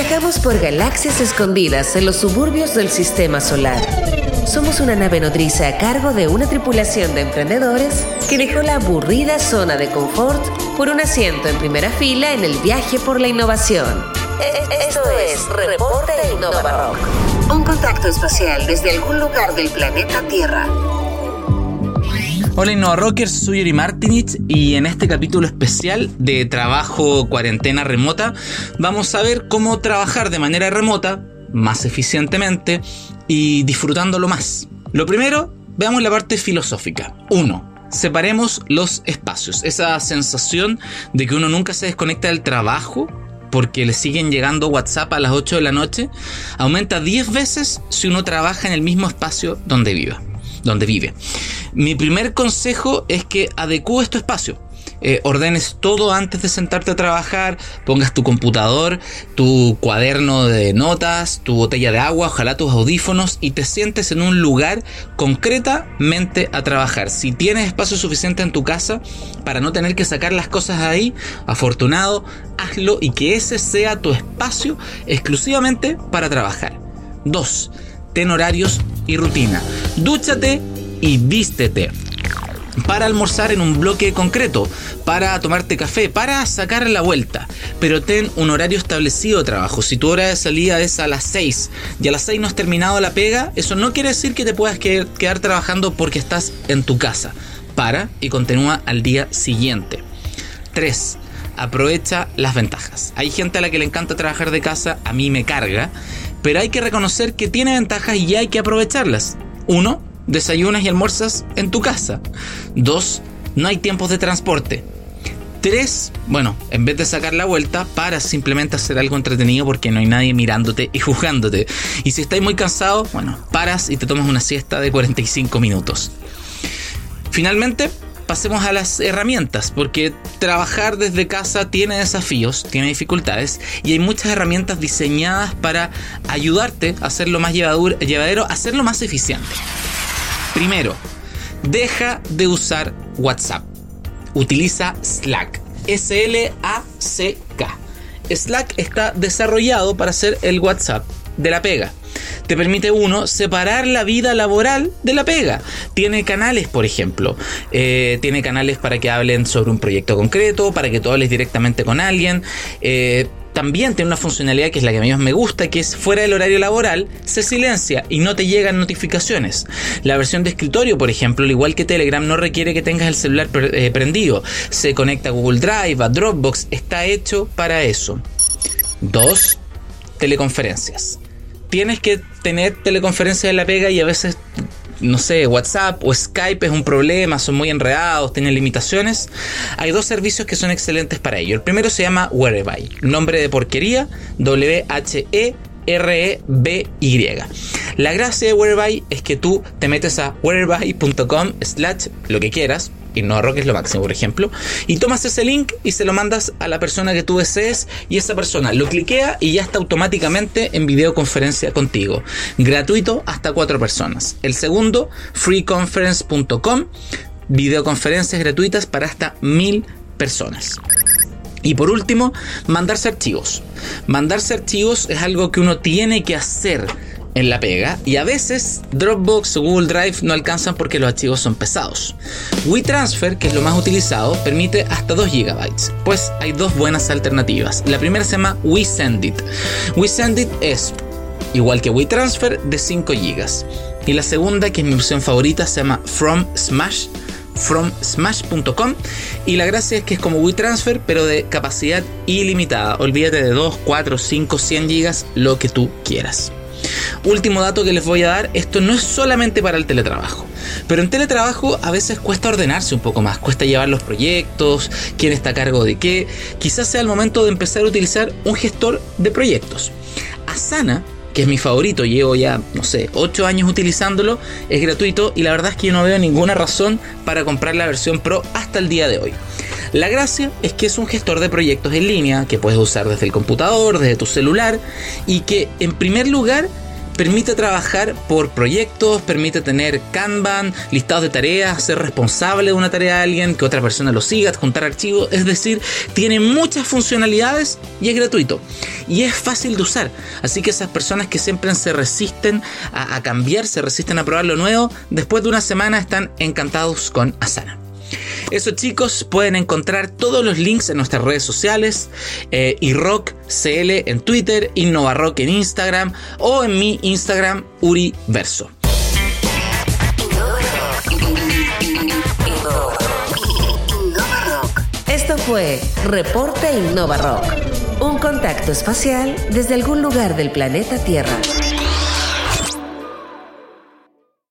Viajamos por galaxias escondidas en los suburbios del sistema solar. Somos una nave nodriza a cargo de una tripulación de emprendedores que dejó la aburrida zona de confort por un asiento en primera fila en el viaje por la innovación. Esto es Reporte Innova Rock. Un contacto espacial desde algún lugar del planeta Tierra. Hola Innova Rockers, soy Yuri Martinich y en este capítulo especial de trabajo cuarentena remota vamos a ver cómo trabajar de manera remota más eficientemente y disfrutándolo más. Lo primero, veamos la parte filosófica. 1. Separemos los espacios. Esa sensación de que uno nunca se desconecta del trabajo porque le siguen llegando WhatsApp a las 8 de la noche, aumenta 10 veces si uno trabaja en el mismo espacio donde viva, donde vive. Mi primer consejo es que adecúes tu espacio. Eh, ordenes todo antes de sentarte a trabajar, pongas tu computador, tu cuaderno de notas, tu botella de agua, ojalá tus audífonos y te sientes en un lugar concretamente a trabajar. Si tienes espacio suficiente en tu casa para no tener que sacar las cosas ahí, afortunado, hazlo y que ese sea tu espacio exclusivamente para trabajar. 2. Ten horarios y rutina. Dúchate y vístete para almorzar en un bloque concreto, para tomarte café, para sacar la vuelta. Pero ten un horario establecido de trabajo. Si tu hora de salida es a las 6 y a las 6 no has terminado la pega, eso no quiere decir que te puedas quedar trabajando porque estás en tu casa. Para y continúa al día siguiente. 3. Aprovecha las ventajas. Hay gente a la que le encanta trabajar de casa, a mí me carga, pero hay que reconocer que tiene ventajas y hay que aprovecharlas. 1 desayunas y almuerzas en tu casa. Dos, no hay tiempos de transporte. Tres, bueno, en vez de sacar la vuelta, para simplemente hacer algo entretenido porque no hay nadie mirándote y juzgándote. Y si estás muy cansado, bueno, paras y te tomas una siesta de 45 minutos. Finalmente, pasemos a las herramientas, porque trabajar desde casa tiene desafíos, tiene dificultades, y hay muchas herramientas diseñadas para ayudarte a hacerlo más llevadero, a hacerlo más eficiente. Primero, deja de usar WhatsApp. Utiliza Slack. S-L-A-C-K. Slack está desarrollado para hacer el WhatsApp de la pega. Te permite uno separar la vida laboral de la pega. Tiene canales, por ejemplo. Eh, tiene canales para que hablen sobre un proyecto concreto, para que tú hables directamente con alguien. Eh, también tiene una funcionalidad que es la que a mí más me gusta, que es fuera del horario laboral, se silencia y no te llegan notificaciones. La versión de escritorio, por ejemplo, al igual que Telegram, no requiere que tengas el celular eh, prendido. Se conecta a Google Drive, a Dropbox, está hecho para eso. Dos, teleconferencias. Tienes que tener teleconferencias en la pega y a veces no sé, WhatsApp o Skype es un problema, son muy enredados, tienen limitaciones. Hay dos servicios que son excelentes para ello. El primero se llama Whereby, nombre de porquería, W-H-E. R-E-B-Y. La gracia de Whereby es que tú te metes a whereby.com slash lo que quieras, no es lo máximo, por ejemplo, y tomas ese link y se lo mandas a la persona que tú desees y esa persona lo cliquea y ya está automáticamente en videoconferencia contigo. Gratuito hasta cuatro personas. El segundo, freeconference.com, videoconferencias gratuitas para hasta mil personas. Y por último, mandarse archivos. Mandarse archivos es algo que uno tiene que hacer en la pega y a veces Dropbox o Google Drive no alcanzan porque los archivos son pesados. WeTransfer, que es lo más utilizado, permite hasta 2 GB. Pues hay dos buenas alternativas. La primera se llama WeSendIt. WeSendIt es igual que WeTransfer de 5 GB. Y la segunda, que es mi opción favorita, se llama From Smash fromsmash.com y la gracia es que es como WeTransfer pero de capacidad ilimitada. Olvídate de 2, 4, 5, 100 GB, lo que tú quieras. Último dato que les voy a dar, esto no es solamente para el teletrabajo, pero en teletrabajo a veces cuesta ordenarse un poco más, cuesta llevar los proyectos, quién está a cargo de qué, quizás sea el momento de empezar a utilizar un gestor de proyectos. Asana que es mi favorito, llevo ya, no sé, 8 años utilizándolo, es gratuito y la verdad es que yo no veo ninguna razón para comprar la versión Pro hasta el día de hoy. La gracia es que es un gestor de proyectos en línea que puedes usar desde el computador, desde tu celular y que en primer lugar permite trabajar por proyectos, permite tener Kanban, listados de tareas, ser responsable de una tarea de alguien, que otra persona lo siga, adjuntar archivos, es decir, tiene muchas funcionalidades y es gratuito. Y es fácil de usar, así que esas personas que siempre se resisten a cambiar, se resisten a probar lo nuevo, después de una semana están encantados con Asana. Eso chicos, pueden encontrar todos los links en nuestras redes sociales, eh, CL en Twitter, InnovaRock en Instagram o en mi Instagram Uriverso. Esto fue Reporte Innova Rock, un contacto espacial desde algún lugar del planeta Tierra.